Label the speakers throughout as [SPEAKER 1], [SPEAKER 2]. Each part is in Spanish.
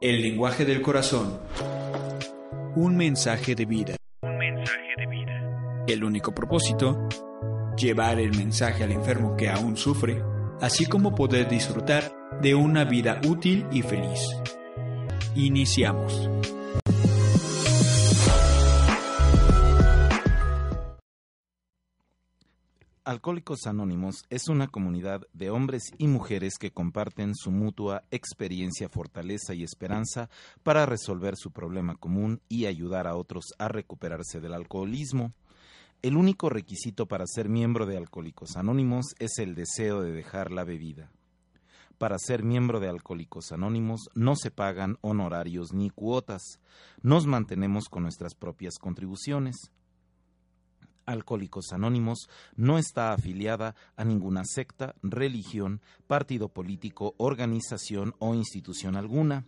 [SPEAKER 1] El lenguaje del corazón. Un mensaje de vida.
[SPEAKER 2] Un mensaje de vida.
[SPEAKER 1] El único propósito, llevar el mensaje al enfermo que aún sufre, así como poder disfrutar de una vida útil y feliz. Iniciamos.
[SPEAKER 3] Alcohólicos Anónimos es una comunidad de hombres y mujeres que comparten su mutua experiencia, fortaleza y esperanza para resolver su problema común y ayudar a otros a recuperarse del alcoholismo. El único requisito para ser miembro de Alcohólicos Anónimos es el deseo de dejar la bebida. Para ser miembro de Alcohólicos Anónimos no se pagan honorarios ni cuotas. Nos mantenemos con nuestras propias contribuciones. Alcohólicos Anónimos no está afiliada a ninguna secta, religión, partido político, organización o institución alguna.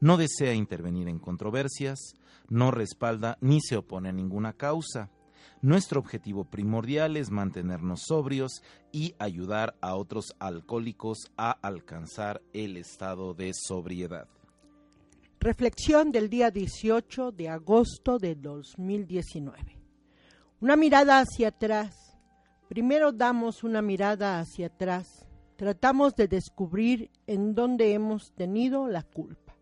[SPEAKER 3] No desea intervenir en controversias, no respalda ni se opone a ninguna causa. Nuestro objetivo primordial es mantenernos sobrios y ayudar a otros alcohólicos a alcanzar el estado de sobriedad.
[SPEAKER 4] Reflexión del día 18 de agosto de 2019. Una mirada hacia atrás. Primero damos una mirada hacia atrás. Tratamos de descubrir en dónde hemos tenido la culpa.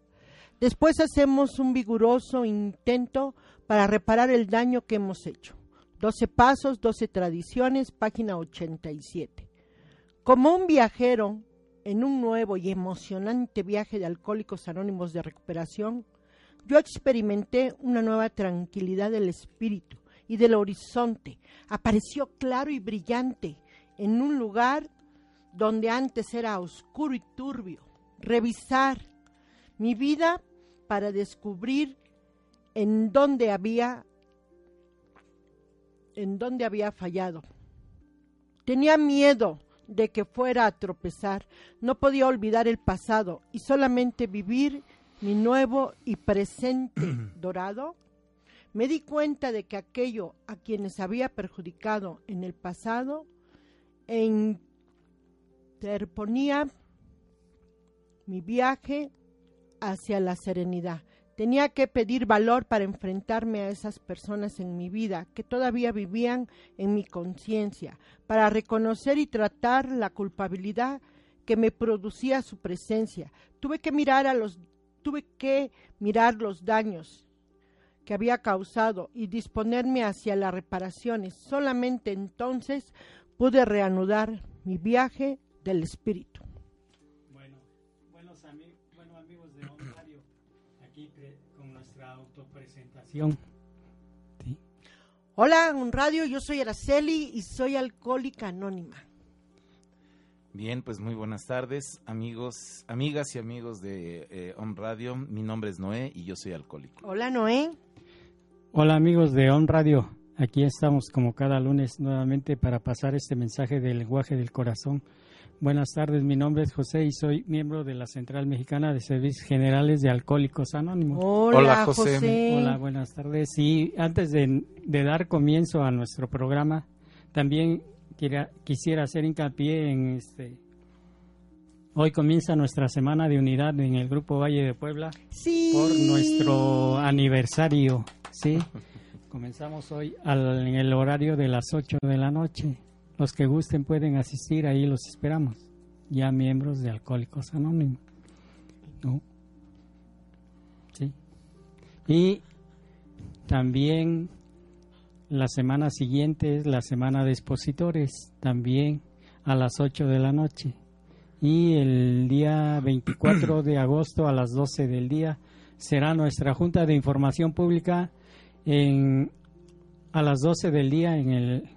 [SPEAKER 4] Después hacemos un vigoroso intento para reparar el daño que hemos hecho. Doce pasos, doce tradiciones, página 87. Como un viajero en un nuevo y emocionante viaje de alcohólicos anónimos de recuperación, yo experimenté una nueva tranquilidad del espíritu y del horizonte. Apareció claro y brillante en un lugar donde antes era oscuro y turbio. Revisar mi vida para descubrir en dónde había en dónde había fallado. Tenía miedo de que fuera a tropezar. No podía olvidar el pasado y solamente vivir mi nuevo y presente dorado me di cuenta de que aquello a quienes había perjudicado en el pasado e interponía mi viaje hacia la serenidad. Tenía que pedir valor para enfrentarme a esas personas en mi vida que todavía vivían en mi conciencia, para reconocer y tratar la culpabilidad que me producía su presencia. Tuve que mirar a los tuve que mirar los daños que había causado y disponerme hacia las reparaciones. Solamente entonces pude reanudar mi viaje del espíritu.
[SPEAKER 5] Bueno, buenos bueno, amigos de On Radio, aquí con nuestra autopresentación.
[SPEAKER 4] ¿Sí? Hola, On Radio, yo soy Araceli y soy alcohólica anónima.
[SPEAKER 3] Bien, pues muy buenas tardes, amigos, amigas y amigos de eh, On Radio. Mi nombre es Noé y yo soy alcohólico.
[SPEAKER 4] Hola, Noé.
[SPEAKER 5] Hola amigos de On Radio, aquí estamos como cada lunes nuevamente para pasar este mensaje del lenguaje del corazón. Buenas tardes, mi nombre es José y soy miembro de la Central Mexicana de Servicios Generales de Alcohólicos Anónimos.
[SPEAKER 4] Hola, José.
[SPEAKER 5] Hola, buenas tardes. Y antes de, dar comienzo a nuestro programa, también quisiera hacer hincapié en este Hoy comienza nuestra semana de unidad en el Grupo Valle de Puebla
[SPEAKER 4] sí.
[SPEAKER 5] por nuestro aniversario. Sí, comenzamos hoy en el horario de las 8 de la noche. Los que gusten pueden asistir, ahí los esperamos. Ya miembros de Alcohólicos Anónimos. Sí. Y también la semana siguiente es la semana de expositores, también a las 8 de la noche y el día 24 de agosto a las 12 del día será nuestra Junta de Información Pública en, a las 12 del día en el,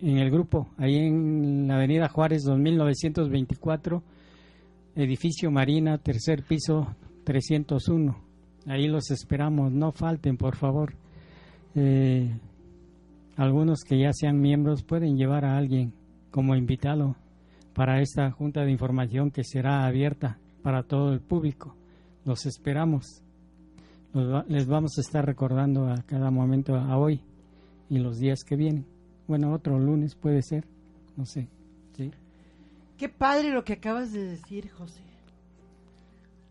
[SPEAKER 5] en el grupo, ahí en la Avenida Juárez 2924, edificio Marina, tercer piso 301. Ahí los esperamos, no falten, por favor. Eh, algunos que ya sean miembros pueden llevar a alguien como invitado para esta junta de información que será abierta para todo el público. Los esperamos. Les vamos a estar recordando a cada momento a hoy y los días que vienen. Bueno, otro lunes puede ser, no sé. ¿sí?
[SPEAKER 4] Qué padre lo que acabas de decir, José.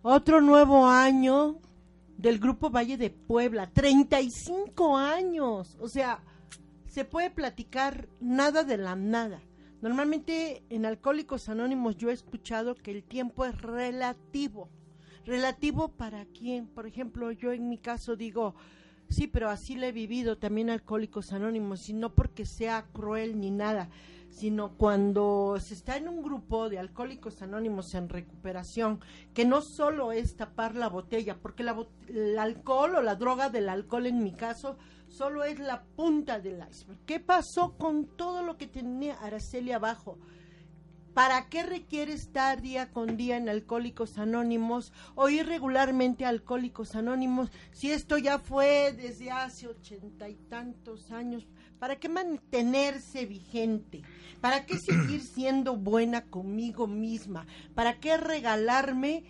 [SPEAKER 4] Otro nuevo año del Grupo Valle de Puebla. 35 años. O sea, se puede platicar nada de la nada. Normalmente en Alcohólicos Anónimos yo he escuchado que el tiempo es relativo. ¿Relativo para quién? Por ejemplo, yo en mi caso digo, sí, pero así le he vivido también Alcohólicos Anónimos, y no porque sea cruel ni nada, sino cuando se está en un grupo de alcohólicos anónimos en recuperación, que no solo es tapar la botella, porque la, el alcohol o la droga del alcohol en mi caso solo es la punta del iceberg. ¿Qué pasó con todo lo que tenía Araceli abajo? ¿Para qué requiere estar día con día en Alcohólicos Anónimos o ir regularmente a Alcohólicos Anónimos si esto ya fue desde hace ochenta y tantos años? ¿Para qué mantenerse vigente? ¿Para qué seguir siendo buena conmigo misma? ¿Para qué regalarme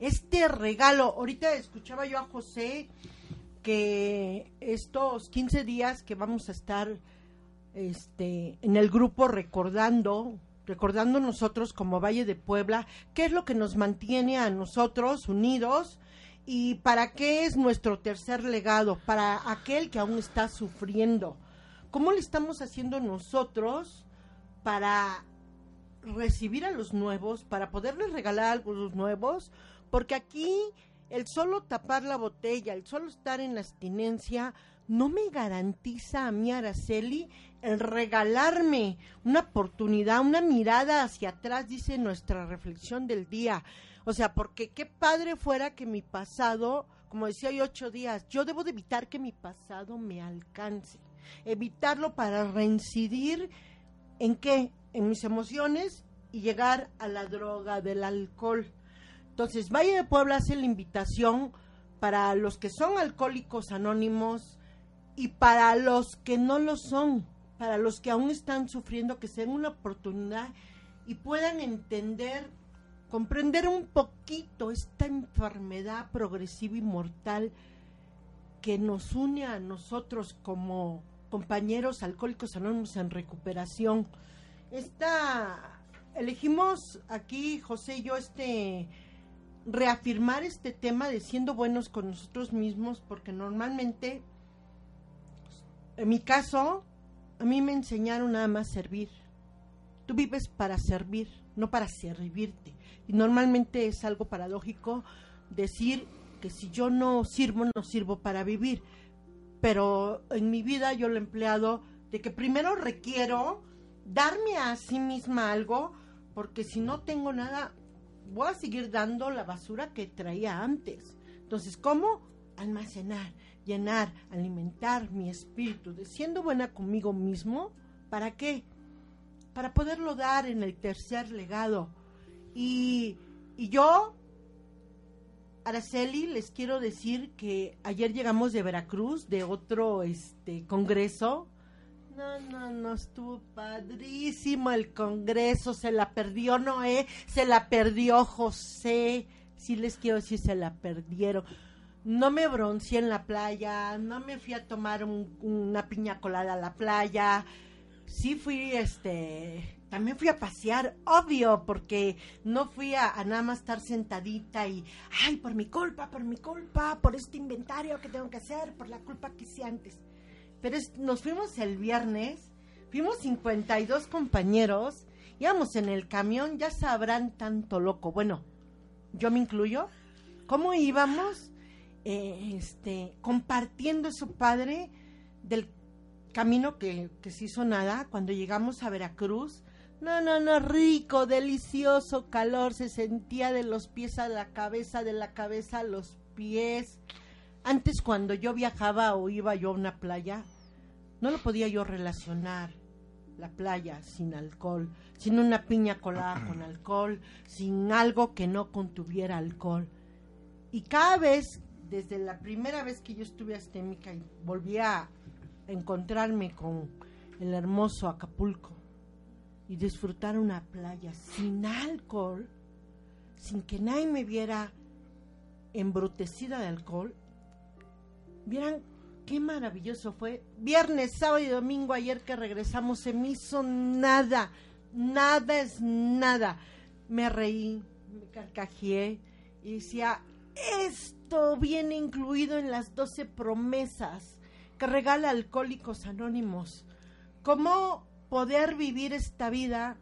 [SPEAKER 4] este regalo? Ahorita escuchaba yo a José que estos 15 días que vamos a estar este, en el grupo recordando, recordando nosotros como Valle de Puebla, qué es lo que nos mantiene a nosotros unidos y para qué es nuestro tercer legado, para aquel que aún está sufriendo. ¿Cómo le estamos haciendo nosotros para recibir a los nuevos, para poderles regalar a los nuevos? Porque aquí el solo tapar la botella, el solo estar en la abstinencia, no me garantiza a mí, Araceli, el regalarme una oportunidad, una mirada hacia atrás, dice nuestra reflexión del día. O sea, porque qué padre fuera que mi pasado, como decía hoy ocho días, yo debo de evitar que mi pasado me alcance. Evitarlo para reincidir en qué? En mis emociones y llegar a la droga del alcohol. Entonces, Valle de Puebla hace la invitación para los que son alcohólicos anónimos y para los que no lo son, para los que aún están sufriendo, que sea una oportunidad y puedan entender, comprender un poquito esta enfermedad progresiva y mortal que nos une a nosotros como compañeros alcohólicos anónimos en recuperación. Esta elegimos aquí José y yo este reafirmar este tema de siendo buenos con nosotros mismos, porque normalmente, en mi caso, a mí me enseñaron nada más servir. Tú vives para servir, no para servirte. Y normalmente es algo paradójico decir que si yo no sirvo, no sirvo para vivir. Pero en mi vida yo lo he empleado de que primero requiero darme a sí misma algo, porque si no tengo nada, voy a seguir dando la basura que traía antes. Entonces, ¿cómo? Almacenar, llenar, alimentar mi espíritu, de siendo buena conmigo mismo, ¿para qué? Para poderlo dar en el tercer legado. Y, y yo, Araceli, les quiero decir que ayer llegamos de Veracruz, de otro este congreso, no, no, no, estuvo padrísimo el Congreso, se la perdió Noé, se la perdió José, sí les quiero decir, se la perdieron. No me bronceé en la playa, no me fui a tomar una piña colada a la playa, sí fui, este, también fui a pasear, obvio, porque no fui a, a, nada más estar sentadita y, ay, por mi culpa, por mi culpa, por este inventario que tengo que hacer, por la culpa que hice antes. Pero nos fuimos el viernes, fuimos 52 compañeros, íbamos en el camión, ya sabrán tanto loco, bueno, yo me incluyo, cómo íbamos eh, este, compartiendo su padre del camino que, que se hizo nada cuando llegamos a Veracruz. No, no, no, rico, delicioso calor, se sentía de los pies a la cabeza, de la cabeza a los pies. Antes cuando yo viajaba o iba yo a una playa, no lo podía yo relacionar la playa sin alcohol, sin una piña colada con alcohol, sin algo que no contuviera alcohol. Y cada vez, desde la primera vez que yo estuve astémica y volví a encontrarme con el hermoso Acapulco y disfrutar una playa sin alcohol, sin que nadie me viera embrutecida de alcohol, vieran qué maravilloso fue. Viernes, sábado y domingo ayer que regresamos se me hizo nada, nada es nada. Me reí, me carcajeé Y decía, esto viene incluido en las 12 promesas que regala Alcohólicos Anónimos. ¿Cómo poder vivir esta vida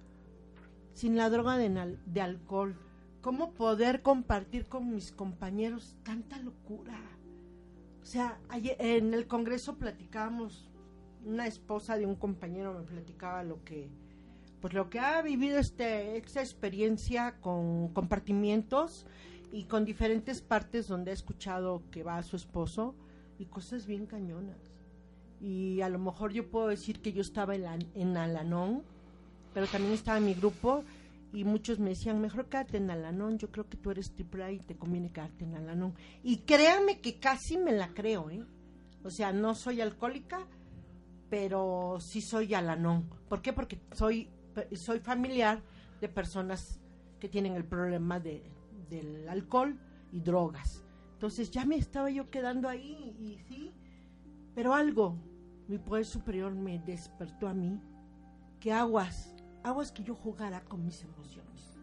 [SPEAKER 4] sin la droga de, de alcohol? ¿Cómo poder compartir con mis compañeros tanta locura? O sea, ayer- en el Congreso platicábamos, una esposa de un compañero me platicaba lo que, pues lo que ha vivido este, esta experiencia con compartimientos y con diferentes partes donde ha escuchado que va a su esposo y cosas bien cañonas. Y a lo mejor yo puedo decir que yo estaba en, la- en Alanón, pero también estaba en mi grupo y muchos me decían, mejor quédate en Alanón, yo creo que tú eres triple A y te conviene quedarte en Alanón. Y créanme que casi me la creo, ¿eh? O sea, no soy alcohólica, pero sí soy Alanón. ¿Por qué? Porque soy, soy familiar de personas que tienen el problema de, del alcohol y drogas. Entonces ya me estaba yo quedando ahí y sí, pero algo, mi poder superior me despertó a mí, que aguas, aguas que yo jugara con mis emociones.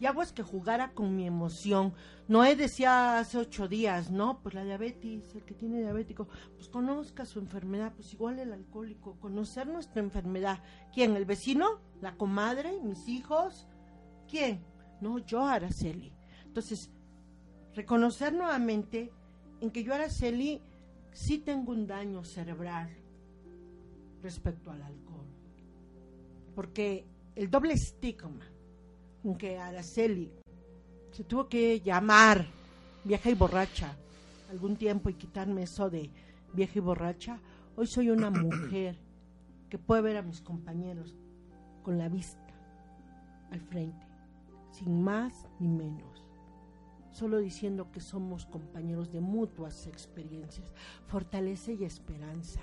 [SPEAKER 4] Y aguas que jugara con mi emoción. Noé decía hace ocho días, ¿no? Pues la diabetes, el que tiene diabético, pues conozca su enfermedad, pues igual el alcohólico, conocer nuestra enfermedad. ¿Quién? ¿El vecino? ¿La comadre? ¿Mis hijos? ¿Quién? No, yo, Araceli. Entonces, reconocer nuevamente en que yo, Araceli, sí tengo un daño cerebral respecto al alcohol. Porque el doble estigma en que Araceli se tuvo que llamar vieja y borracha algún tiempo y quitarme eso de vieja y borracha, hoy soy una mujer que puede ver a mis compañeros con la vista al frente, sin más ni menos, solo diciendo que somos compañeros de mutuas experiencias, fortaleza y esperanza.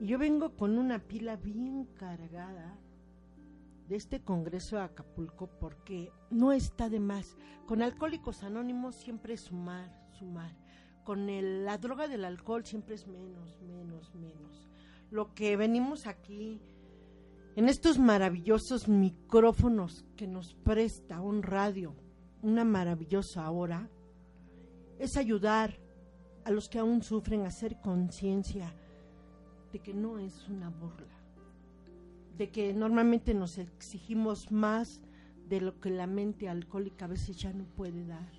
[SPEAKER 4] Y yo vengo con una pila bien cargada de este Congreso de Acapulco porque no está de más. Con Alcohólicos Anónimos siempre es sumar, sumar. Con la droga del alcohol siempre es menos, menos, menos. Lo que venimos aquí en estos maravillosos micrófonos que nos presta un radio, una maravillosa hora, es ayudar a los que aún sufren a hacer conciencia de que no es una burla de que normalmente nos exigimos más de lo que la mente alcohólica a veces ya no puede dar.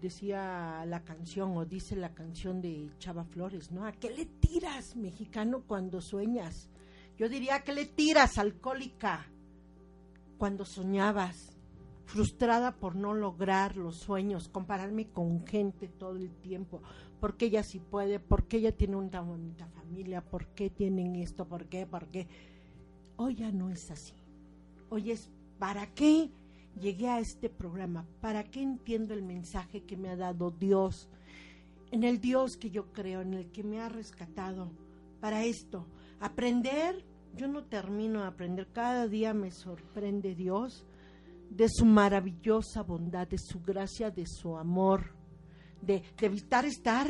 [SPEAKER 4] Decía la canción o dice la canción de Chava Flores, ¿no? ¿A qué le tiras, mexicano, cuando sueñas? Yo diría, ¿a qué le tiras, alcohólica, cuando soñabas? Frustrada por no lograr los sueños, compararme con gente todo el tiempo, porque ella sí puede, porque ella tiene una bonita familia, por qué tienen esto, por qué, por. Hoy ya no es así. Hoy es, ¿para qué llegué a este programa? ¿Para qué entiendo el mensaje que me ha dado Dios? En el Dios que yo creo, en el que me ha rescatado. Para esto, aprender, yo no termino de aprender, cada día me sorprende Dios de su maravillosa bondad, de su gracia, de su amor de, de evitar estar,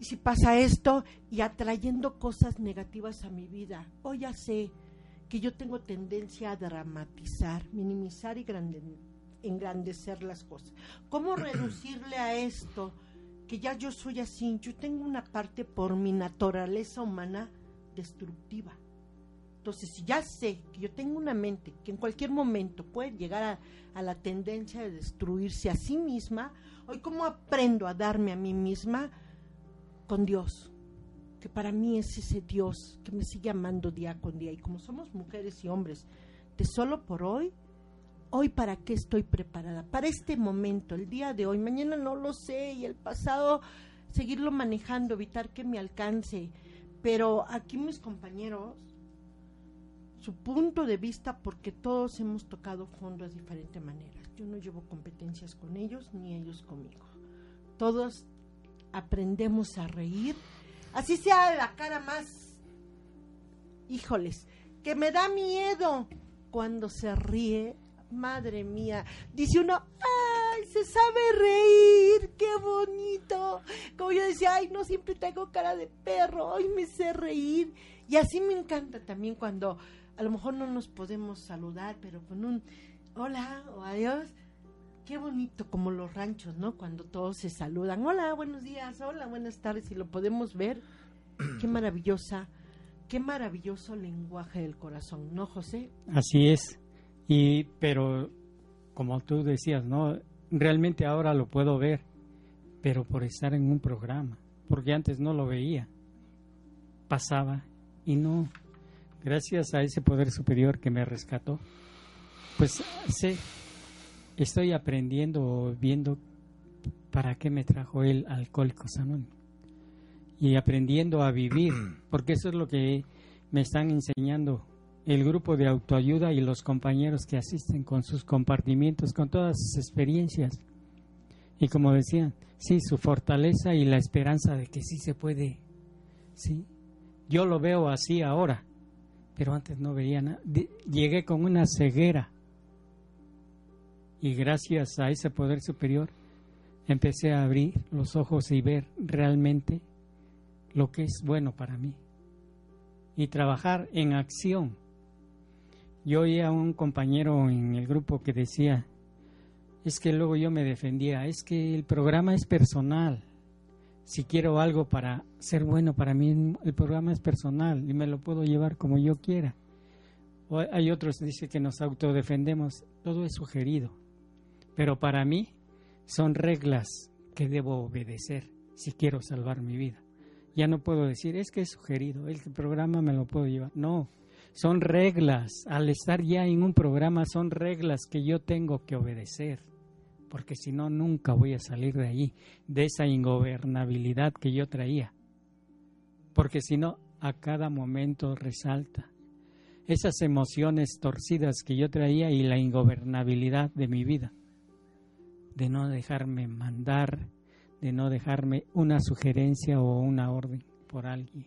[SPEAKER 4] si pasa esto, y atrayendo cosas negativas a mi vida. Hoy ya sé que yo tengo tendencia a dramatizar, minimizar y grande- engrandecer las cosas. ¿Cómo reducirle a esto? Que ya yo soy así, yo tengo una parte por mi naturaleza humana destructiva. Entonces, si ya sé que yo tengo una mente que en cualquier momento puede llegar a, a la tendencia de destruirse a sí misma, hoy cómo aprendo a darme a mí misma con Dios, que para mí es ese Dios que me sigue amando día con día. Y como somos mujeres y hombres, de solo por hoy, hoy para qué estoy preparada, para este momento, el día de hoy, mañana no lo sé y el pasado seguirlo manejando, evitar que me alcance. Pero aquí mis compañeros, su punto de vista, porque todos hemos tocado fondo de diferente manera. Yo no llevo competencias con ellos ni ellos conmigo. Todos aprendemos a reír, así sea la cara más, híjoles, que me da miedo cuando se ríe. Madre mía, dice uno, ay, se sabe reír, qué bonito. Como yo decía, ay, no siempre tengo cara de perro, hoy me sé reír. Y así me encanta también cuando a lo mejor no nos podemos saludar, pero con un hola o adiós, Qué bonito como los ranchos, ¿no? Cuando todos se saludan. Hola, buenos días. Hola, buenas tardes. Y lo podemos ver. Qué maravillosa, qué maravilloso lenguaje del corazón, ¿no, José?
[SPEAKER 5] Así es. Y pero como tú decías, ¿no? Realmente ahora lo puedo ver, pero por estar en un programa, porque antes no lo veía. Pasaba y no gracias a ese poder superior que me rescató. Pues sé estoy aprendiendo, viendo para qué me trajo el alcohólico Anónimos y aprendiendo a vivir, porque eso es lo que me están enseñando el grupo de autoayuda y los compañeros que asisten con sus compartimientos, con todas sus experiencias. Y como decían, sí, su fortaleza y la esperanza de que sí se puede. Sí, yo lo veo así ahora, pero antes no veía nada. Llegué con una ceguera y gracias a ese poder superior empecé a abrir los ojos y ver realmente lo que es bueno para mí y trabajar en acción. Yo oía a un compañero en el grupo que decía, es que luego yo me defendía, es que el programa es personal. Si quiero algo para ser bueno para mí, el programa es personal y me lo puedo llevar como yo quiera. O hay otros que dicen que nos autodefendemos, todo es sugerido. Pero para mí son reglas que debo obedecer si quiero salvar mi vida. Ya no puedo decir, es que es sugerido, el programa me lo puedo llevar. No, son reglas. Al estar ya en un programa son reglas que yo tengo que obedecer. Porque si no, nunca voy a salir de ahí, de esa ingobernabilidad que yo traía. Porque si no, a cada momento resalta esas emociones torcidas que yo traía y la ingobernabilidad de mi vida de no dejarme mandar, de no dejarme una sugerencia o una orden por alguien.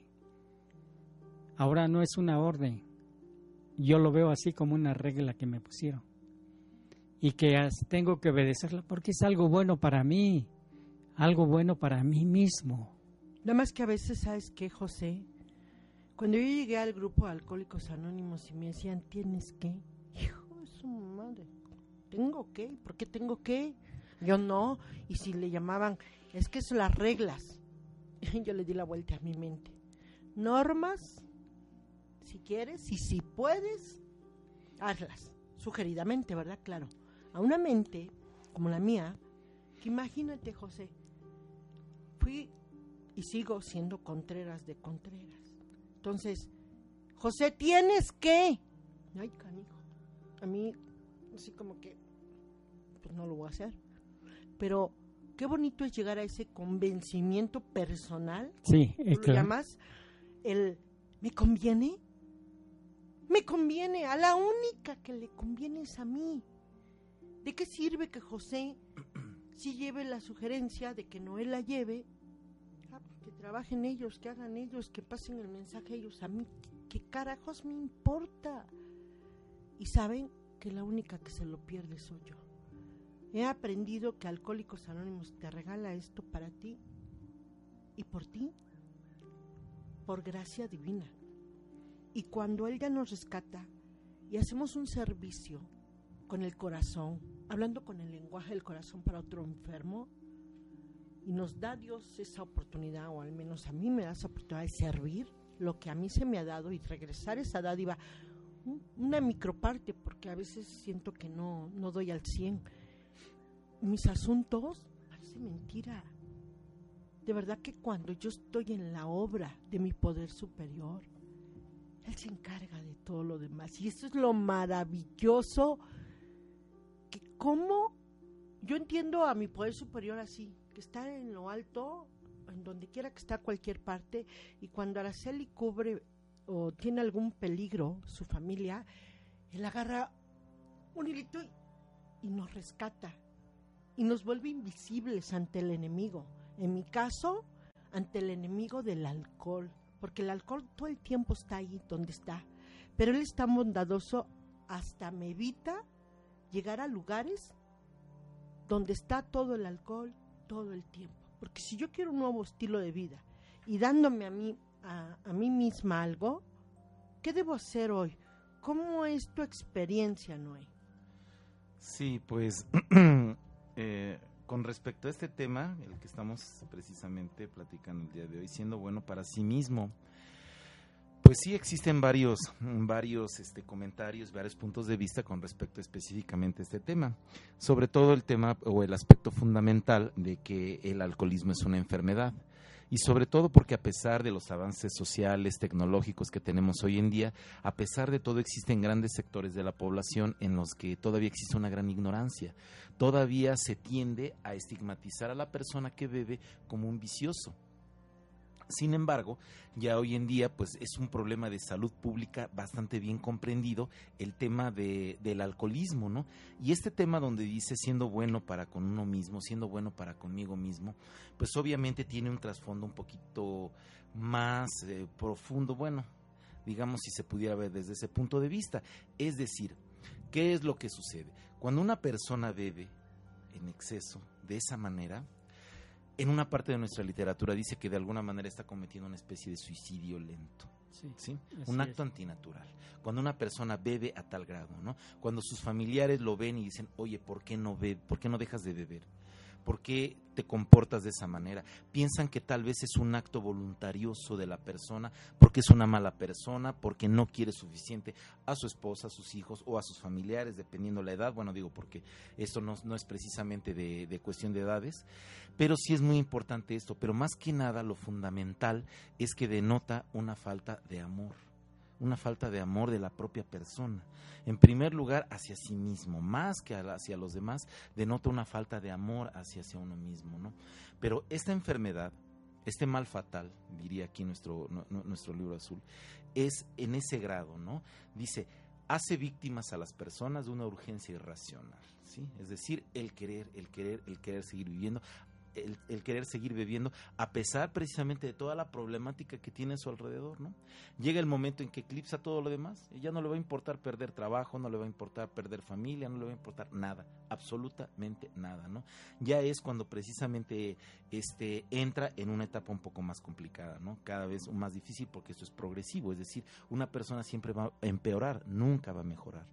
[SPEAKER 5] Ahora no es una orden, yo lo veo así como una regla que me pusieron y que tengo que obedecerla porque es algo bueno para mí, algo bueno para mí mismo.
[SPEAKER 4] Nada más que a veces, ¿sabes qué, José? Cuando yo llegué al grupo de Alcohólicos Anónimos y me decían, ¿tienes qué? Hijo de su madre, ¿tengo qué? ¿Por qué tengo qué? Yo no, y si le llamaban, es que son las reglas. Yo le di la vuelta a mi mente. Normas, si quieres, y si puedes, hazlas. Sugeridamente, ¿verdad? Claro. A una mente como la mía, que imagínate, José, fui y sigo siendo Contreras de Contreras. Entonces, José, tienes que. Ay, canijo. A mí, así como que, pues no lo voy a hacer pero qué bonito es llegar a ese convencimiento personal.
[SPEAKER 5] Sí,
[SPEAKER 4] es
[SPEAKER 5] claro.
[SPEAKER 4] llamas el ¿me conviene? Me conviene, a la única que le conviene es a mí. ¿De qué sirve que José si lleve la sugerencia de que Noé la lleve? Ah, pues que trabajen ellos, que hagan ellos, que pasen el mensaje ellos. A mí, ¿qué carajos me importa? Y saben que la única que se lo pierde soy yo. He aprendido que Alcohólicos Anónimos te regala esto para ti y por ti, por gracia divina. Y cuando Él ya nos rescata y hacemos un servicio con el corazón, hablando con el lenguaje del corazón para otro enfermo, y nos da Dios esa oportunidad, o al menos a mí me da esa oportunidad de servir lo que a mí se me ha dado y regresar esa dádiva, una microparte, porque a veces siento que no, no doy al 100 mis asuntos, parece mentira. De verdad que cuando yo estoy en la obra de mi poder superior, Él se encarga de todo lo demás. Y eso es lo maravilloso, como yo entiendo a mi poder superior así, que está en lo alto, en donde quiera que está cualquier parte, y cuando Araceli cubre o tiene algún peligro su familia, Él agarra un hilito y nos rescata y nos vuelve invisibles ante el enemigo. En mi caso, ante el enemigo del alcohol, porque el alcohol todo el tiempo está ahí donde está, pero él es tan bondadoso hasta me evita llegar a lugares donde está todo el alcohol todo el tiempo. Porque si yo quiero un nuevo estilo de vida y dándome a mí, a, mí misma algo, ¿qué debo hacer hoy? ¿Cómo es tu experiencia, Noé?
[SPEAKER 3] Sí, pues eh, con respecto a este tema, el que estamos precisamente platicando el día de hoy, siendo bueno para sí mismo, pues sí existen varios, varios este, comentarios, varios puntos de vista con respecto específicamente a este tema. Sobre todo el tema o el aspecto fundamental de que el alcoholismo es una enfermedad y sobre todo porque a pesar de los avances sociales, tecnológicos que tenemos hoy en día, a pesar de todo existen grandes sectores de la población en los que todavía existe una gran ignorancia. Todavía se tiende a estigmatizar a la persona que bebe como un vicioso. Sin embargo, ya hoy en día pues es un problema de salud pública bastante bien comprendido el tema de, del alcoholismo, ¿no? Y este tema donde dice siendo bueno para con uno mismo, siendo bueno para conmigo mismo, pues obviamente tiene un trasfondo un poquito más eh, profundo, bueno, digamos si se pudiera ver desde ese punto de vista. Es decir, ¿qué es lo que sucede? Cuando una persona bebe en exceso de esa manera, en una parte de nuestra literatura dice que de alguna manera está cometiendo una especie de suicidio lento. Sí, un acto antinatural. Cuando una persona bebe a tal grado, ¿no? Cuando sus familiares lo ven y dicen, oye, ¿por qué no bebe? ¿Por qué no dejas de beber? ¿Por qué te comportas de esa manera? Piensan que tal vez es un acto voluntarioso de la persona, porque es una mala persona, porque no quiere suficiente a su esposa, a sus hijos o a sus familiares, dependiendo la edad. Bueno, digo, porque esto no, es precisamente de, de cuestión de edades, pero sí es muy importante esto. Pero más que nada, lo fundamental es que denota una falta de amor una falta de amor de la propia persona. En primer lugar, hacia sí mismo, más que hacia los demás, denota una falta de amor hacia, uno mismo, ¿no? Pero esta enfermedad, este mal fatal, diría aquí nuestro, nuestro libro azul, es en ese grado, ¿no? Dice, hace víctimas a las personas de una urgencia irracional, ¿sí? Es decir, el querer, el querer, el querer seguir viviendo, el, querer seguir bebiendo, a pesar precisamente de toda la problemática que tiene a su alrededor, ¿no? Llega el momento en que eclipsa todo lo demás, ya no le va a importar perder trabajo, no le va a importar perder familia, no le va a importar nada, absolutamente nada, ¿no? Ya es cuando precisamente este entra en una etapa un poco más complicada, ¿no? Cada vez más difícil porque esto es progresivo, es decir, una persona siempre va a empeorar, nunca va a mejorar.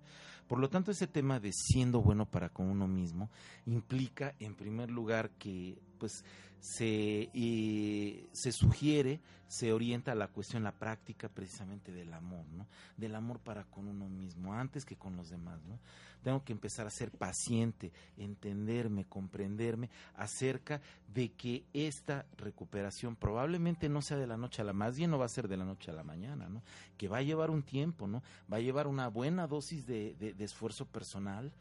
[SPEAKER 3] Por lo tanto, ese tema de siendo bueno para con uno mismo implica, en primer lugar, que pues se, se sugiere, se orienta a la cuestión, la práctica precisamente del amor, ¿no? Del amor para con uno mismo, antes que con los demás, ¿no? Tengo que empezar a ser paciente, entenderme, comprenderme acerca de que esta recuperación probablemente no sea de la noche a la, más bien no va a ser de la noche a la mañana, ¿no? Que va a llevar un tiempo, ¿no? Va a llevar una buena dosis de, de esfuerzo personal,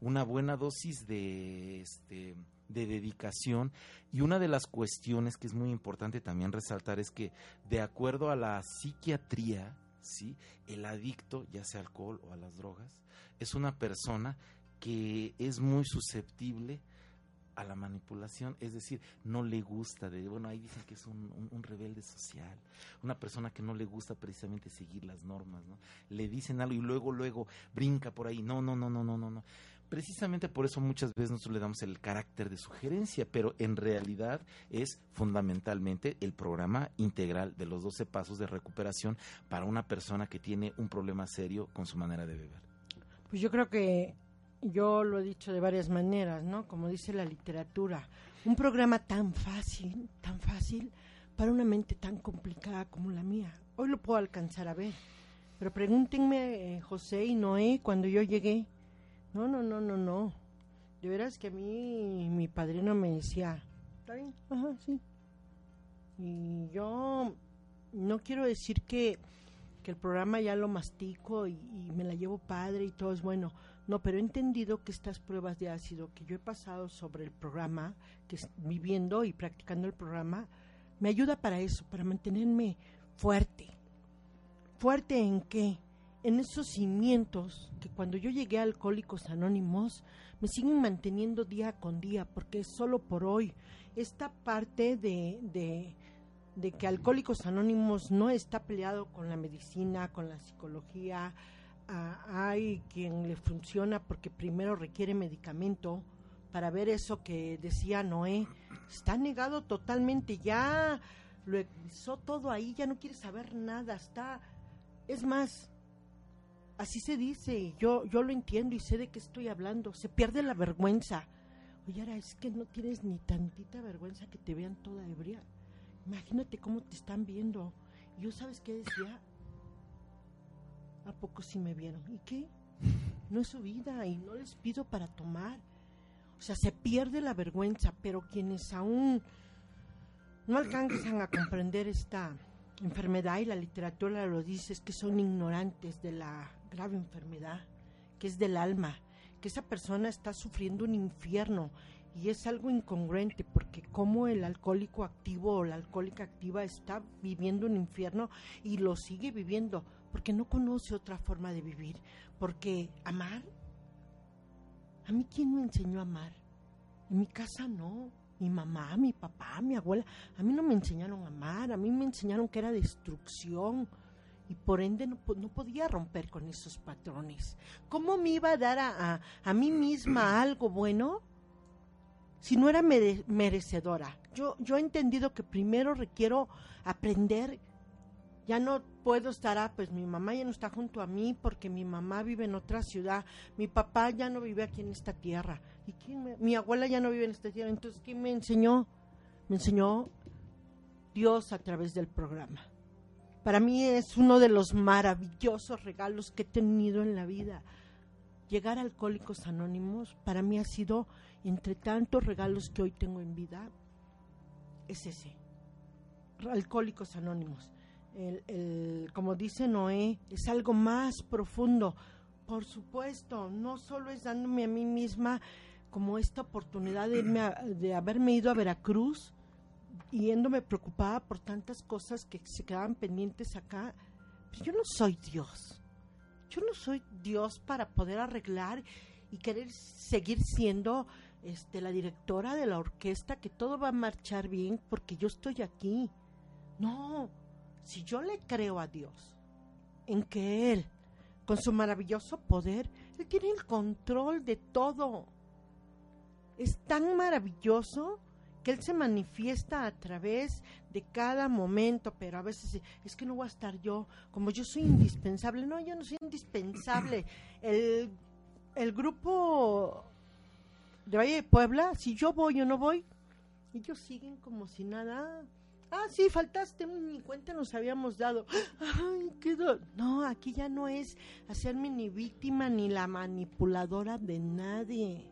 [SPEAKER 3] una buena dosis de este de dedicación y una de las cuestiones que es muy importante también resaltar es que de acuerdo a la psiquiatría, ¿sí? El adicto, ya sea alcohol o a las drogas, es una persona que es muy susceptible a la manipulación, es decir, no le gusta, de, bueno, ahí dicen que es un, un, rebelde social, una persona que no le gusta precisamente seguir las normas, ¿no? Le dicen algo y luego, luego brinca por ahí, no, no, no, no, no, no, no precisamente por eso muchas veces nosotros le damos el carácter de sugerencia, pero en realidad es fundamentalmente el programa integral de los 12 pasos de recuperación para una persona que tiene un problema serio con su manera de beber.
[SPEAKER 4] Pues yo creo que yo lo he dicho de varias maneras, ¿no? Como dice la literatura, un programa tan fácil, tan fácil para una mente tan complicada como la mía. Hoy lo puedo alcanzar a ver. Pero pregúntenme, eh, José y Noé, cuando yo llegué, no, no, no, no, no. De veras que a mí mi padrino me decía, ¿está bien? Ajá, sí. Y yo no quiero decir que, que el programa ya lo mastico y, y, me la llevo padre y todo es bueno. No, pero he entendido que estas pruebas de ácido que yo he pasado sobre el programa, que es viviendo y practicando el programa, me ayuda para eso, para mantenerme fuerte. ¿Fuerte en qué? En esos cimientos que cuando yo llegué a Alcohólicos Anónimos me siguen manteniendo día con día, porque es solo por hoy. Esta parte de, de, de que Alcohólicos Anónimos no está peleado con la medicina, con la psicología, hay quien le funciona porque primero requiere medicamento para ver eso que decía Noé, está negado totalmente, ya lo hizo todo ahí, ya no quiere saber nada, está, es más, así se dice, yo, yo lo entiendo y sé de qué estoy hablando, se pierde la vergüenza. Oye, ahora es que no tienes ni tantita vergüenza que te vean toda ebria. Imagínate cómo te están viendo. Y yo, ¿sabes qué decía? ¿A poco sí me vieron? ¿Y qué? No es su vida y no les pido para tomar. O sea, se pierde la vergüenza, pero quienes aún no alcanzan a comprender esta enfermedad y la literatura lo dice, es que son ignorantes de la grave enfermedad, que es del alma, que esa persona está sufriendo un infierno y es algo incongruente porque como el alcohólico activo o la alcohólica activa está viviendo un infierno y lo sigue viviendo porque no conoce otra forma de vivir, porque amar, a mí quién me enseñó a amar, en mi casa no, mi mamá, mi papá, mi abuela, a mí no me enseñaron a amar, a mí me enseñaron que era destrucción y por ende no, no podía romper con esos patrones. ¿Cómo me iba a dar a, a, a mí misma algo bueno si no era mere, merecedora? Yo, yo he entendido que primero requiero aprender ya no puedo estar, ah, pues mi mamá ya no está junto a mí porque mi mamá vive en otra ciudad, mi papá ya no vive aquí en esta tierra, y quién me, mi abuela ya no vive en esta tierra, entonces ¿quién me enseñó? Me enseñó Dios a través del programa. Para mí es uno de los maravillosos regalos que he tenido en la vida. Llegar a Alcohólicos Anónimos para mí ha sido, entre tantos regalos que hoy tengo en vida, es ese. Alcohólicos Anónimos el, el, como dice Noé, es algo más profundo. Por supuesto, no solo es dándome a mí misma como esta oportunidad de, de haberme ido a Veracruz, yéndome preocupada por tantas cosas que se quedaban pendientes acá. Pero yo no soy Dios. Yo no soy Dios para poder arreglar y querer seguir siendo este, la directora de la orquesta, que todo va a marchar bien porque yo estoy aquí. No, si yo le creo a Dios en que Él, con su maravilloso poder, Él tiene el control de todo. Es tan maravilloso que Él se manifiesta a través de cada momento, pero a veces es que no voy a estar yo, como yo soy indispensable. No, yo no soy indispensable. El, el grupo de Valle de Puebla, si yo voy o no voy, ellos siguen como si nada. Ah, sí, faltaste, ni cuenta nos habíamos dado. Ay, qué do no, aquí ya no es hacerme ni víctima ni la manipuladora de nadie.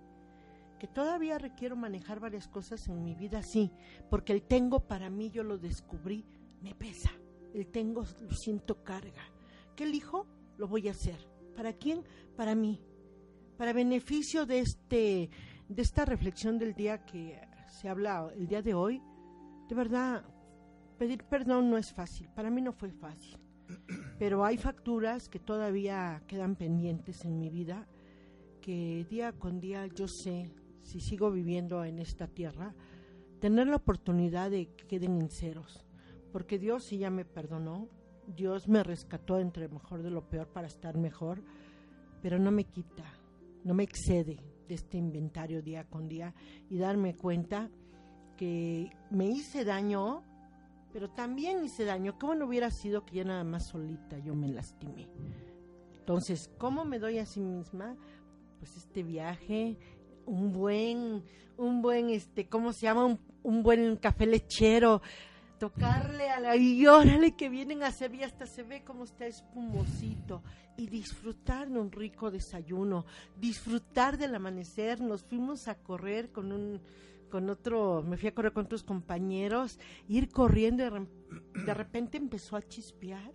[SPEAKER 4] Que todavía requiero manejar varias cosas en mi vida, sí, porque el tengo para mí, yo lo descubrí, me pesa. El tengo, lo siento carga. ¿Qué elijo? Lo voy a hacer. ¿Para quién? Para mí. Para beneficio de este, de esta reflexión del día que se habla el día de hoy, de verdad, pedir perdón no es fácil, para mí no fue fácil, pero hay facturas que todavía quedan pendientes en mi vida, que día con día yo sé, si sigo viviendo en esta tierra, tener la oportunidad de que queden en ceros, porque Dios sí ya me perdonó, Dios me rescató entre mejor de lo peor para estar mejor, pero no me quita, no me excede de este inventario día con día y darme cuenta que me hice daño pero también hice daño. ¿Cómo no hubiera sido que ya nada más solita yo me lastimé? Entonces, ¿cómo me doy a sí misma? Pues este viaje, un buen, un buen, este, ¿cómo se llama? Un, un buen café lechero, tocarle a la y órale que vienen a servir hasta se ve como está espumosito y disfrutar de un rico desayuno, disfrutar del amanecer. Nos fuimos a correr con un con otro, me fui a correr con otros compañeros, ir corriendo y de repente empezó a chispear.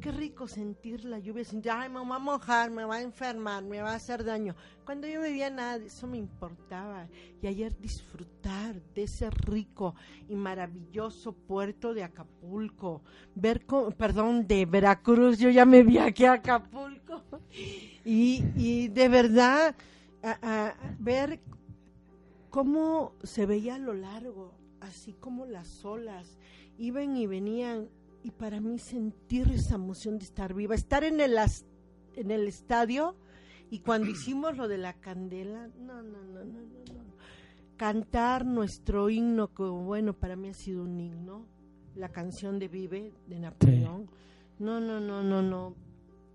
[SPEAKER 4] Qué rico sentir la lluvia, sentir, ay, me va a mojar, me va a enfermar, me va a hacer daño. Cuando yo vivía nada, eso me importaba. Y ayer disfrutar de ese rico y maravilloso puerto de Acapulco, ver, con, perdón, de Veracruz, yo ya me vi aquí a Acapulco. Y, y de verdad, a ver cómo se veía a lo largo, así como las olas iban y venían, y para mí sentir esa emoción de estar viva, estar en el, en el estadio y cuando hicimos lo de la candela, no, no, no, no, no, no. Cantar nuestro himno, que bueno, para mí ha sido un himno, la canción de Vive de Napoleón. Sí. No, no, no, no, no.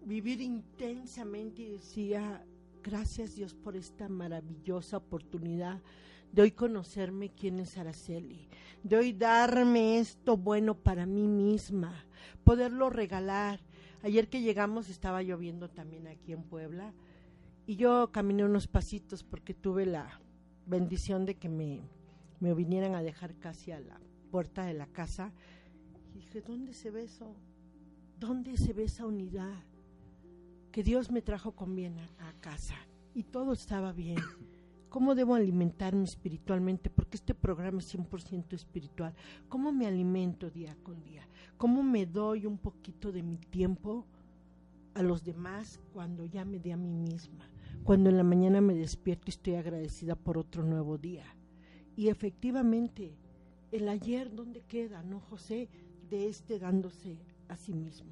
[SPEAKER 4] Vivir intensamente y decía, Gracias Dios por esta maravillosa oportunidad de hoy conocerme quién es Araceli, de hoy darme esto bueno para mí misma, poderlo regalar. Ayer que llegamos estaba lloviendo también aquí en Puebla y yo caminé unos pasitos porque tuve la bendición de que me, me vinieran a dejar casi a la puerta de la casa. Y dije, ¿dónde se ve eso? ¿Dónde se ve esa unidad? Que Dios me trajo con bien a, a casa y todo estaba bien. ¿Cómo debo alimentarme espiritualmente? Porque este programa es 100% espiritual. ¿Cómo me alimento día con día? ¿Cómo me doy un poquito de mi tiempo a los demás cuando ya me dé a mí misma? Cuando en la mañana me despierto y estoy agradecida por otro nuevo día. Y efectivamente, el ayer, ¿dónde queda, no, José? De este dándose a sí mismo.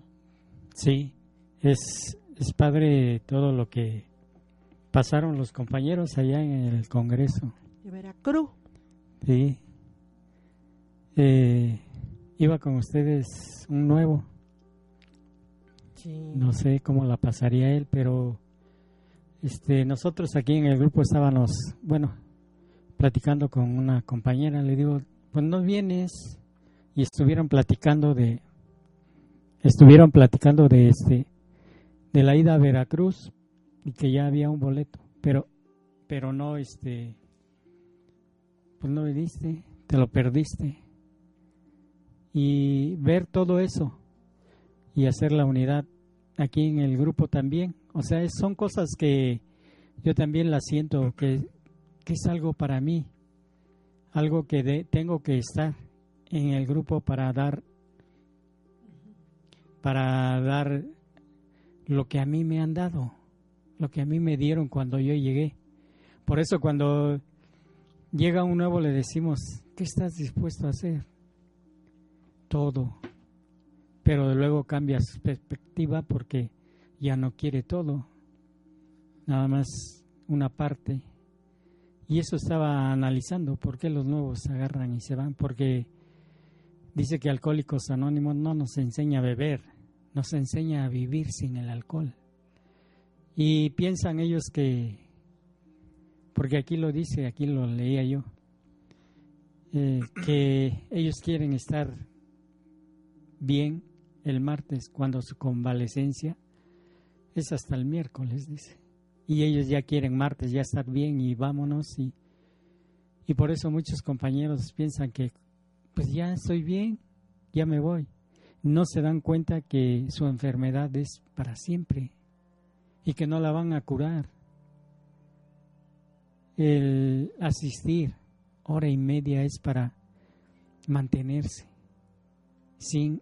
[SPEAKER 5] Sí, es, es padre todo lo que pasaron los compañeros allá en el Congreso.
[SPEAKER 4] De Veracruz.
[SPEAKER 5] Sí. Eh, iba con ustedes un nuevo.
[SPEAKER 4] Sí.
[SPEAKER 5] No sé cómo la pasaría él, pero este, nosotros aquí en el grupo estábamos, bueno, platicando con una compañera. Le digo, pues no vienes. Y estuvieron platicando de, estuvieron platicando de este, de la ida a Veracruz y que ya había un boleto, pero, pero no, este, pues no viniste, te lo perdiste. Y ver todo eso y hacer la unidad aquí en el grupo también, o sea, son cosas que yo también las siento que, que es algo para mí, algo que de- tengo que estar en el grupo para dar para dar lo que a mí me han dado, lo que a mí me dieron cuando yo llegué. Por eso cuando llega un nuevo le decimos, ¿qué estás dispuesto a hacer? Todo. Pero luego cambia su perspectiva porque ya no quiere todo, nada más una parte. Y eso estaba analizando, ¿por qué los nuevos agarran y se van? Porque dice que Alcohólicos Anónimos no nos enseña a beber, nos enseña a vivir sin el alcohol. Y piensan ellos que, porque aquí lo dice, aquí lo leía yo, eh, que ellos quieren estar bien el martes cuando su convalecencia es hasta el miércoles, dice. Y ellos ya quieren martes ya estar bien y vámonos. Y, y por eso muchos compañeros piensan que, pues ya estoy bien, ya me voy. No se dan cuenta que su enfermedad es para siempre y que no la van a curar. El asistir hora y media es para mantenerse sin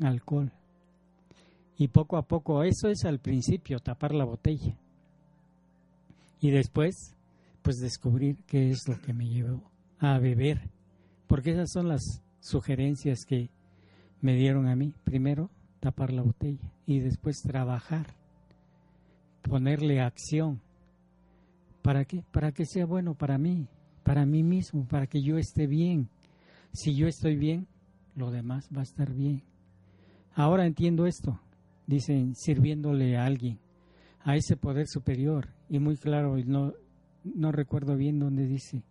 [SPEAKER 5] alcohol. Y poco a poco, eso es al principio, tapar la botella. Y después, pues descubrir qué es lo que me llevó a beber. Porque esas son las sugerencias que me dieron a mí. Primero, tapar la botella y después trabajar, ponerle acción. ¿Para qué? Para que sea bueno para mí, para mí mismo, para que yo esté bien. Si yo estoy bien, lo demás va a estar bien. Ahora entiendo esto, dicen, sirviéndole a alguien, a ese poder superior. Y muy claro, no, no recuerdo bien dónde dice,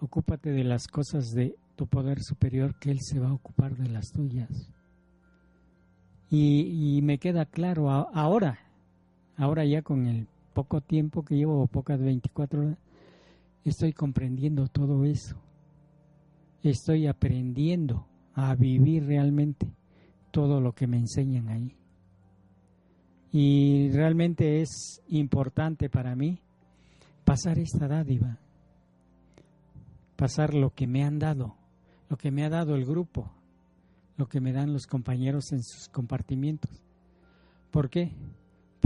[SPEAKER 5] ocúpate de las cosas de tu poder superior, que Él se va a ocupar de las tuyas. Y, y me queda claro ahora, ahora ya con el poco tiempo que llevo, pocas 24 horas, estoy comprendiendo todo eso. Estoy aprendiendo a vivir realmente todo lo que me enseñan ahí. Y realmente es importante para mí pasar esta dádiva, pasar lo que me han dado, lo que me ha dado el grupo, lo que me dan los compañeros en sus compartimientos. ¿Por qué?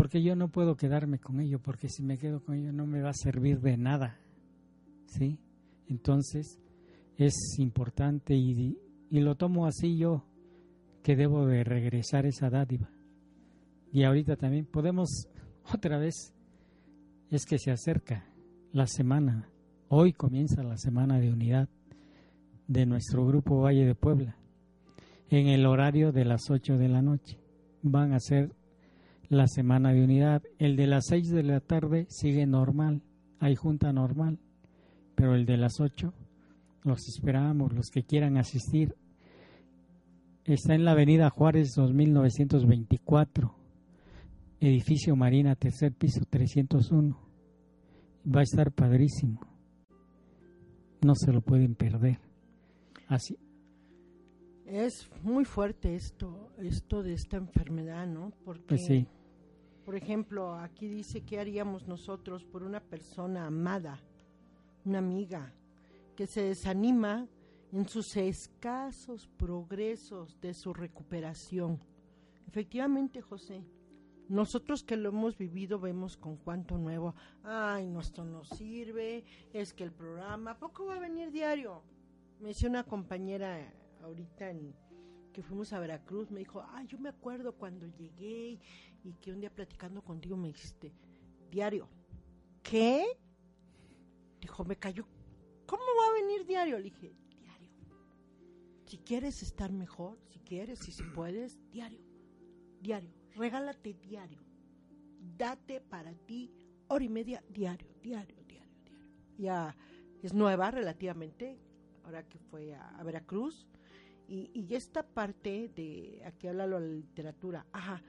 [SPEAKER 5] Porque yo no puedo quedarme con ello, porque si me quedo con ello no me va a servir de nada. ¿Sí? Entonces es importante y, y lo tomo así yo, que debo de regresar esa dádiva. Y ahorita también podemos otra vez, es que se acerca la semana, hoy comienza la semana de unidad de nuestro grupo Valle de Puebla, en el horario de las 8 de la noche. Van a ser la semana de unidad. El de las 6 de la tarde sigue normal, hay junta normal, pero el de las 8 los esperamos, los que quieran asistir. Está en la avenida Juárez 2924, edificio Marina, tercer piso 301. Va a estar padrísimo. No se lo pueden perder. Así,
[SPEAKER 4] Es muy fuerte esto, esto de esta enfermedad, ¿no? Porque,
[SPEAKER 5] pues sí,
[SPEAKER 4] por ejemplo, aquí dice qué haríamos nosotros por una persona amada, una amiga, que se desanima en sus escasos progresos de su recuperación. Efectivamente, José, nosotros que lo hemos vivido vemos con cuánto nuevo, ay, no, esto no sirve, es que el programa, ¿a poco va a venir diario? Me decía una compañera ahorita en- que fuimos a Veracruz, me dijo, ay, yo me acuerdo cuando llegué y que un día platicando contigo me dijiste, diario, ¿qué? Dijo, me cayó, ¿cómo va a venir diario? Le dije, diario. Si quieres estar mejor, si quieres, si, si puedes, diario, diario, regálate diario, date para ti hora y media diario, diario, diario, diario. Ya es nueva relativamente, ahora que fue a, a Veracruz, y, y esta parte de, aquí habla la literatura, ajá,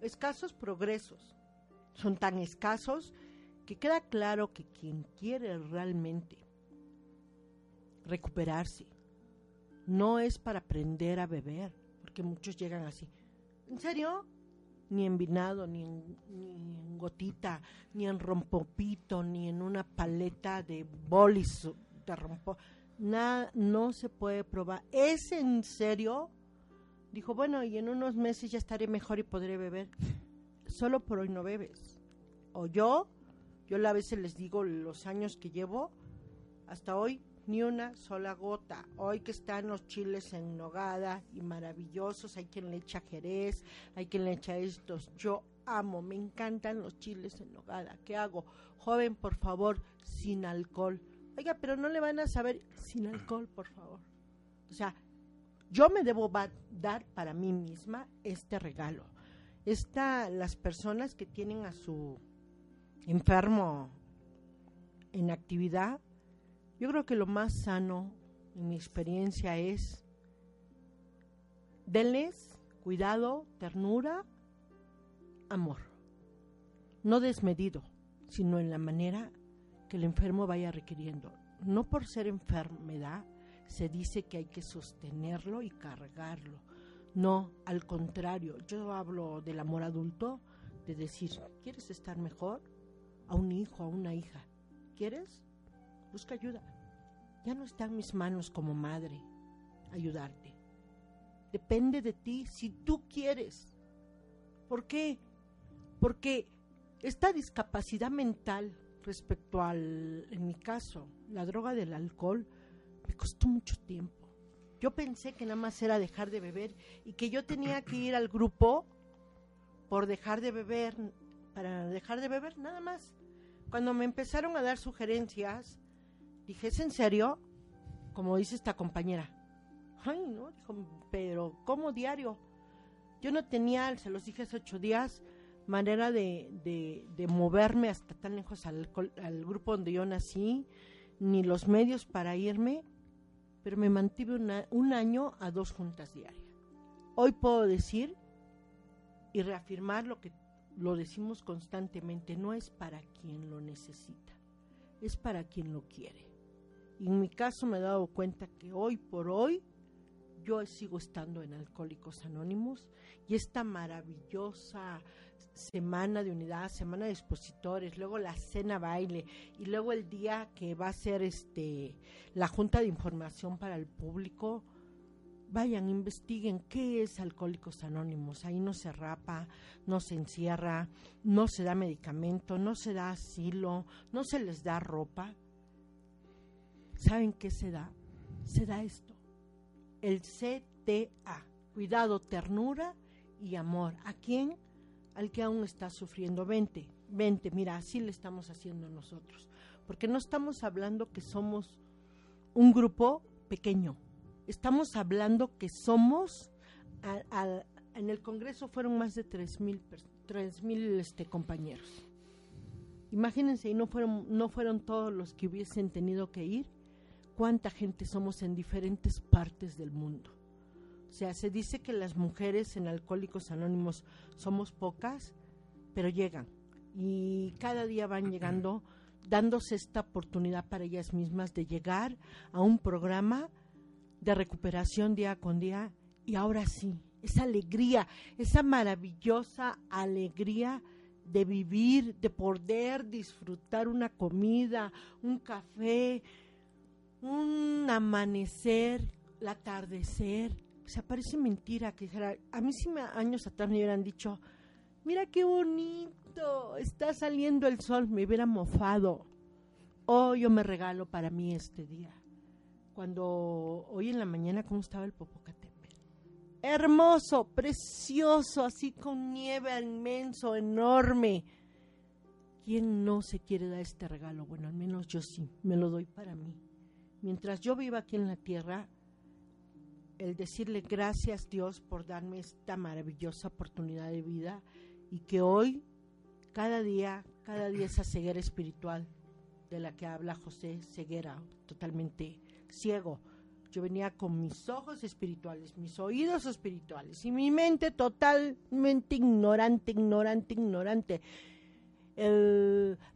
[SPEAKER 4] escasos progresos, son tan escasos que queda claro que quien quiere realmente recuperarse no es para aprender a beber, porque muchos llegan así. ¿En serio? Ni en vinado, ni en, ni en gotita, ni en rompopito, ni en una paleta de bolis de rompo. Nada, no se puede probar. ¿Es en serio? Dijo, bueno, y en unos meses ya estaré mejor y podré beber. Solo por hoy no bebes. O yo, yo a veces les digo los años que llevo, hasta hoy ni una sola gota. Hoy que están los chiles en nogada y maravillosos, hay quien le echa jerez, hay quien le echa estos. Yo amo, me encantan los chiles en nogada. ¿Qué hago? Joven, por favor, sin alcohol. Oiga, pero no le van a saber sin alcohol, por favor. O sea, yo me debo dar para mí misma este regalo. Esta, las personas que tienen a su enfermo en actividad, yo creo que lo más sano, en mi experiencia, es denles cuidado, ternura, amor. No desmedido, sino en la manera que el enfermo vaya requiriendo. No por ser enfermedad se dice que hay que sostenerlo y cargarlo. No, al contrario, yo hablo del amor adulto, de decir, ¿quieres estar mejor? A un hijo, a una hija. ¿Quieres? Busca ayuda. Ya no está en mis manos como madre ayudarte. Depende de ti si tú quieres. ¿Por qué? Porque esta discapacidad mental respecto al, en mi caso, la droga del alcohol, me costó mucho tiempo. Yo pensé que nada más era dejar de beber y que yo tenía que ir al grupo por dejar de beber, para dejar de beber, nada más. Cuando me empezaron a dar sugerencias, dije, ¿es en serio? Como dice esta compañera. Ay, no, dijo, pero ¿cómo diario? Yo no tenía, se los dije hace ocho días, manera de, de, de moverme hasta tan lejos al, al grupo donde yo nací, ni los medios para irme, pero me mantuve una- un año a dos juntas diarias. Hoy puedo decir y reafirmar lo que lo decimos constantemente, no es para quien lo necesita, es para quien lo quiere. Y en mi caso me he dado cuenta que hoy por hoy yo sigo estando en Alcohólicos Anónimos y esta maravillosa semana de unidad, semana de expositores, luego la cena baile y luego el día que va a ser este la junta de información para el público. Vayan, investiguen qué es Alcohólicos Anónimos. Ahí no se rapa, no se encierra, no se da medicamento, no se da asilo, no se les da ropa. ¿Saben qué se da? Se da esto el CTA, cuidado, ternura y amor. ¿A quién? Al que aún está sufriendo. Vente, vente, mira, así le estamos haciendo nosotros. Porque no estamos hablando que somos un grupo pequeño. Estamos hablando que somos a, a- en el Congreso fueron más de 3.000 tres mil este, compañeros. Imagínense, y no fueron, no fueron todos los que hubiesen tenido que ir. ¿Cuánta gente somos en diferentes partes del mundo? O sea, se dice que las mujeres en Alcohólicos Anónimos somos pocas, pero llegan. Y cada día van llegando, dándose esta oportunidad para ellas mismas de llegar a un programa de recuperación día con día. Y ahora sí, esa alegría, esa maravillosa alegría de vivir, de poder disfrutar una comida, un café, un amanecer, el atardecer. O sea, parece mentira que a mí sí me, años atrás me hubieran dicho, mira qué bonito, está saliendo el sol, me hubiera mofado. Oh, yo me regalo para mí este día. Cuando hoy en la mañana, ¿cómo estaba el Popocatépetl? hermoso, precioso, así con nieve inmenso, enorme. ¿Quién no se quiere dar este regalo? Bueno, al menos yo sí, me lo doy para mí. Mientras yo viva aquí en la tierra, el decirle gracias Dios por darme esta maravillosa oportunidad de vida y que hoy, cada día, cada día esa ceguera espiritual de la que habla José, ceguera totalmente ciego, yo venía con mis ojos espirituales, mis oídos espirituales y mi mente totalmente ignorante, ignorante, ignorante.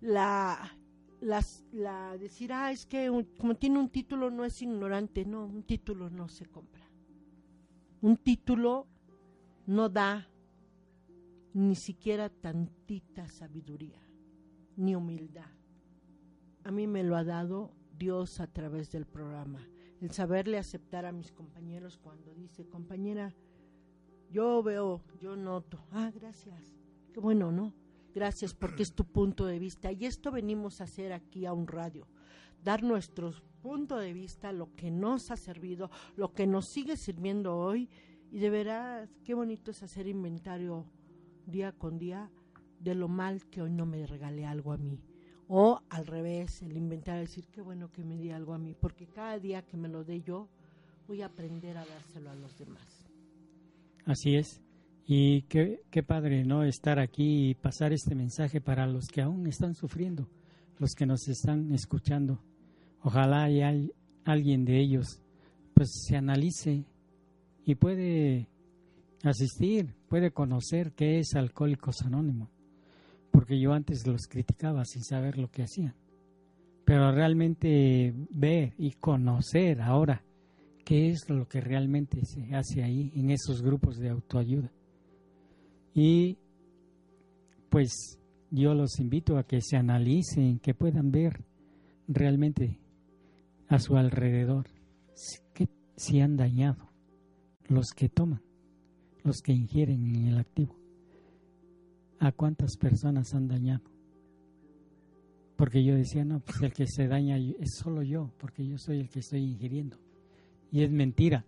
[SPEAKER 4] la, la decir, ah, es que como tiene un título no es ignorante. No, un título no se compra. Un título no da ni siquiera tantita sabiduría, ni humildad. A mí me lo ha dado Dios a través del programa el saberle aceptar a mis compañeros cuando dice, compañera, yo veo, yo noto, ah, gracias, qué bueno, ¿no? Gracias porque es tu punto de vista. Y esto venimos a hacer aquí a un radio, dar nuestro punto de vista, lo que nos ha servido, lo que nos sigue sirviendo hoy. Y de veras, qué bonito es hacer inventario día con día de lo mal que hoy no me regalé algo a mí o al revés, el inventar, decir, qué bueno que me di algo a mí, porque cada día que me lo dé yo, voy a aprender a dárselo a los demás.
[SPEAKER 5] Así es. Y qué, qué padre, ¿no? Estar aquí y pasar este mensaje para los que aún están sufriendo, los que nos están escuchando. Ojalá haya alguien de ellos, pues se analice y puede asistir, puede conocer qué es Alcohólicos Anónimos porque yo antes los criticaba sin saber lo que hacían. Pero realmente ver y conocer ahora qué es lo que realmente se hace ahí en esos grupos de autoayuda. Y pues yo los invito a que se analicen, que puedan ver realmente a su alrededor que si han dañado los que toman, los que ingieren en el activo a cuántas personas han dañado. Porque yo decía, no, pues el que se daña es solo yo, porque yo soy el que estoy ingiriendo. Y es mentira.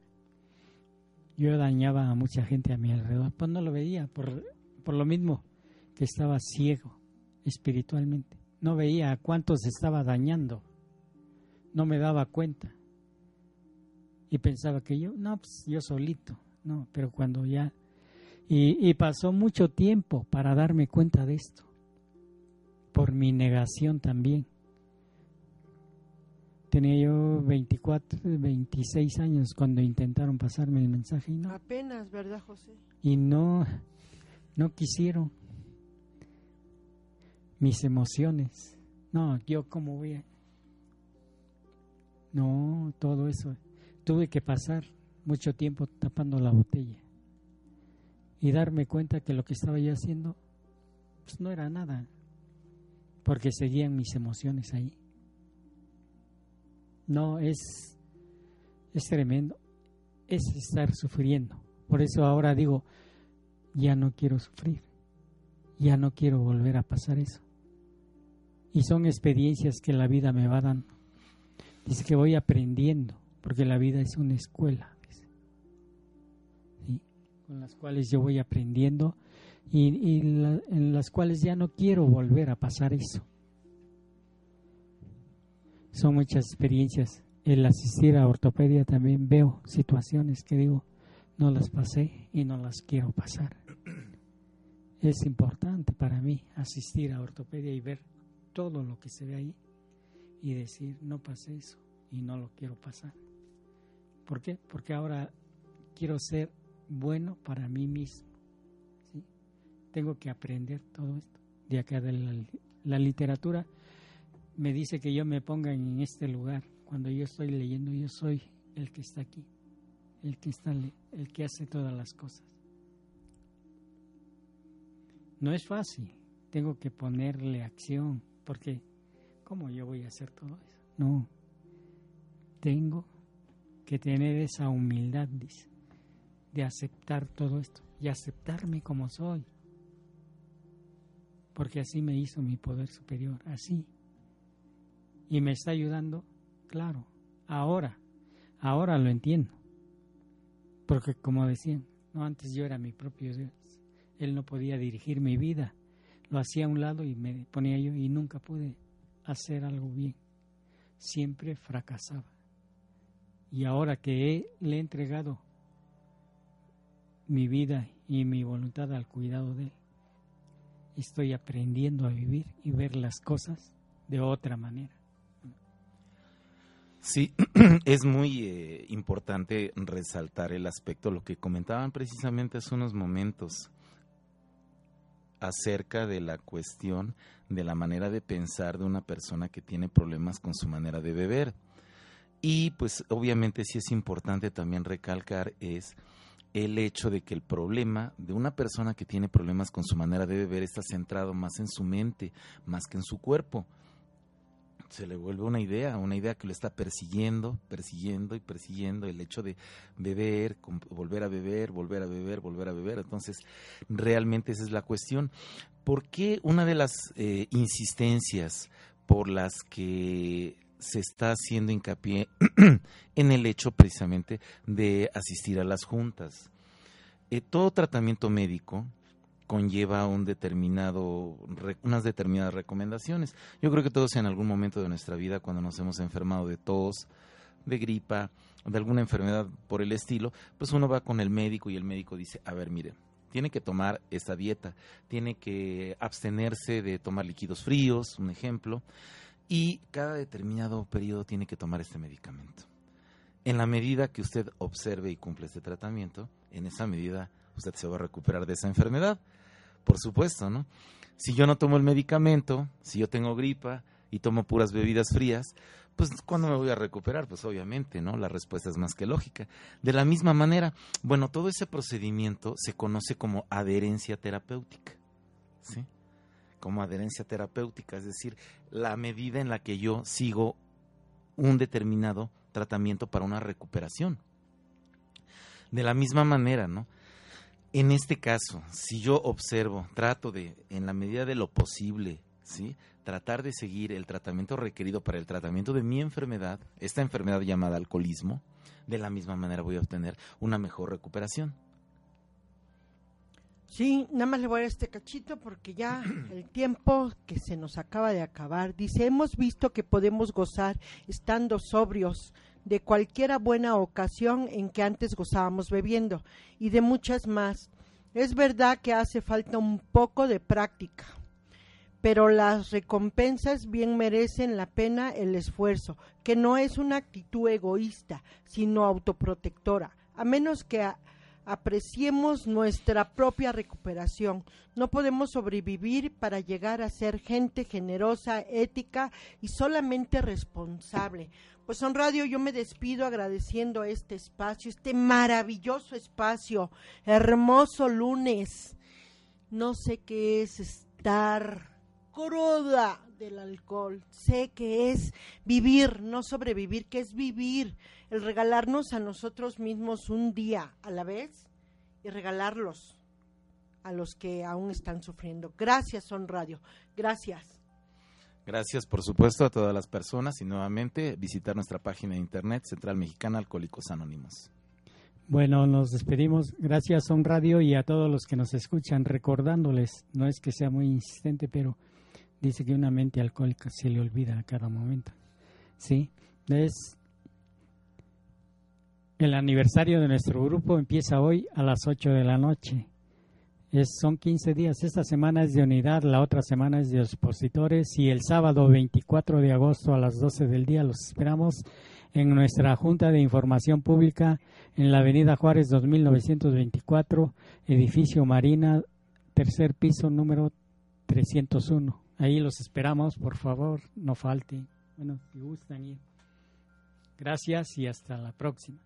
[SPEAKER 5] Yo dañaba a mucha gente a mi alrededor, pues no lo veía, por, por lo mismo que estaba ciego espiritualmente. No veía a cuántos estaba dañando. No me daba cuenta. Y pensaba que yo, no, pues yo solito. No, pero cuando ya y, pasó mucho tiempo para darme cuenta de esto, por mi negación también. Tenía yo 24, 26 años cuando intentaron pasarme el mensaje. Y no,
[SPEAKER 4] Apenas, ¿verdad, José?
[SPEAKER 5] Y no, no quisieron mis emociones. No, yo como voy a... No, todo eso. Tuve que pasar mucho tiempo tapando la botella y darme cuenta que lo que estaba yo haciendo pues no era nada, porque seguían mis emociones ahí. No, es, es tremendo, es estar sufriendo. Por eso ahora digo, ya no quiero sufrir, ya no quiero volver a pasar eso. Y son experiencias que la vida me va dando. Dice que voy aprendiendo, porque la vida es una escuela con las cuales yo voy aprendiendo y, en las cuales ya no quiero volver a pasar eso. Son muchas experiencias. El asistir a ortopedia también veo situaciones que digo, no las pasé y no las quiero pasar. Es importante para mí asistir a ortopedia y ver todo lo que se ve ahí y decir, no pasé eso y no lo quiero pasar. ¿Por qué? Porque ahora quiero ser bueno para mí mismo. ¿sí? Tengo que aprender todo esto. De acá de la, la literatura me dice que yo me ponga en este lugar. Cuando yo estoy leyendo, yo soy el que está aquí, el que está, el que hace todas las cosas. No es fácil. Tengo que ponerle acción, porque ¿cómo yo voy a hacer todo eso? No. Tengo que tener esa humildad, dice, de aceptar todo esto y aceptarme como soy. Porque así me hizo mi poder superior, así. Y me está ayudando, claro, ahora, ahora lo entiendo. Porque como decían, no antes yo era mi propio Dios. Él no podía dirigir mi vida. Lo hacía a un lado y me ponía yo y nunca pude hacer algo bien. Siempre fracasaba. Y ahora que le he entregado mi vida y mi voluntad al cuidado de Él, estoy aprendiendo a vivir y ver las cosas de otra manera.
[SPEAKER 3] Sí, es muy eh, importante resaltar el aspecto, lo que comentaban precisamente hace unos momentos acerca de la cuestión de la manera de pensar de una persona que tiene problemas con su manera de beber. Y pues obviamente sí es importante también recalcar es el hecho de que el problema de una persona que tiene problemas con su manera de beber está centrado más en su mente, más que en su cuerpo. Se le vuelve una idea, una idea que lo está persiguiendo, persiguiendo y persiguiendo el hecho de beber, volver a beber, volver a beber, volver a beber. Entonces, realmente esa es la cuestión. ¿Por qué una de las eh, insistencias por las que se está haciendo hincapié en el hecho precisamente de asistir a las juntas. Eh, todo tratamiento médico conlleva un determinado, unas determinadas recomendaciones. Yo creo que todos en algún momento de nuestra vida, cuando nos hemos enfermado de tos, de gripa, de alguna enfermedad por el estilo, pues uno va con el médico y el médico dice, a ver, mire, tiene que tomar esta dieta, tiene que abstenerse de tomar líquidos fríos, un ejemplo, y cada determinado periodo tiene que tomar este medicamento. En la medida que usted observe y cumple este tratamiento, en esa medida usted se va a recuperar de esa enfermedad. Por supuesto, ¿no? Si yo no tomo el medicamento, si yo tengo gripa y tomo puras bebidas frías, pues ¿cuándo me voy a recuperar? Pues obviamente, ¿no? La respuesta es más que lógica. De la misma manera, bueno, todo ese procedimiento se conoce como adherencia terapéutica. ¿Sí? como adherencia terapéutica, es decir, la medida en la que yo sigo un determinado tratamiento para una recuperación. De la misma manera, ¿no? En este caso, si yo observo, trato de, en la medida de lo posible, ¿sí? Tratar de seguir el tratamiento requerido para el tratamiento de mi enfermedad, esta enfermedad llamada alcoholismo, de la misma manera voy a obtener una mejor recuperación.
[SPEAKER 4] Sí, nada más le voy a dar este cachito porque ya el tiempo que se nos acaba de acabar. Dice, hemos visto que podemos gozar estando sobrios de cualquiera buena ocasión en que antes gozábamos bebiendo y de muchas más. Es verdad que hace falta un poco de práctica, pero las recompensas bien merecen la pena el esfuerzo, que no es una actitud egoísta, sino autoprotectora, a menos que apreciemos nuestra propia recuperación. No podemos sobrevivir para llegar a ser gente generosa, ética y solamente responsable. Pues Son Radio, yo me despido agradeciendo este espacio, este maravilloso espacio, hermoso lunes. No sé qué es estar cruda del alcohol. Sé que es vivir, no sobrevivir, que es vivir, el regalarnos a nosotros mismos un día a la vez y regalarlos a los que aún están sufriendo. Gracias, Son Radio. Gracias.
[SPEAKER 3] Gracias, por supuesto, a todas las personas y nuevamente visitar nuestra página de internet Central Mexicana Alcohólicos Anónimos.
[SPEAKER 5] Bueno, nos despedimos. Gracias, Son Radio, y a todos los que nos escuchan, recordándoles, no es que sea muy insistente, pero dice que una mente alcohólica se le olvida a cada momento. ¿Sí? Es el aniversario de nuestro grupo empieza hoy a las 8 de la noche. Es, son 15 días. Esta semana es de unidad, la otra semana es de expositores y el sábado 24 de agosto a las 12 del día los esperamos en nuestra Junta de Información Pública en la Avenida Juárez 2924, edificio Marina, tercer piso número 301. Ahí los esperamos, por favor, no falten. Bueno, si gustan ir. Gracias y hasta la próxima.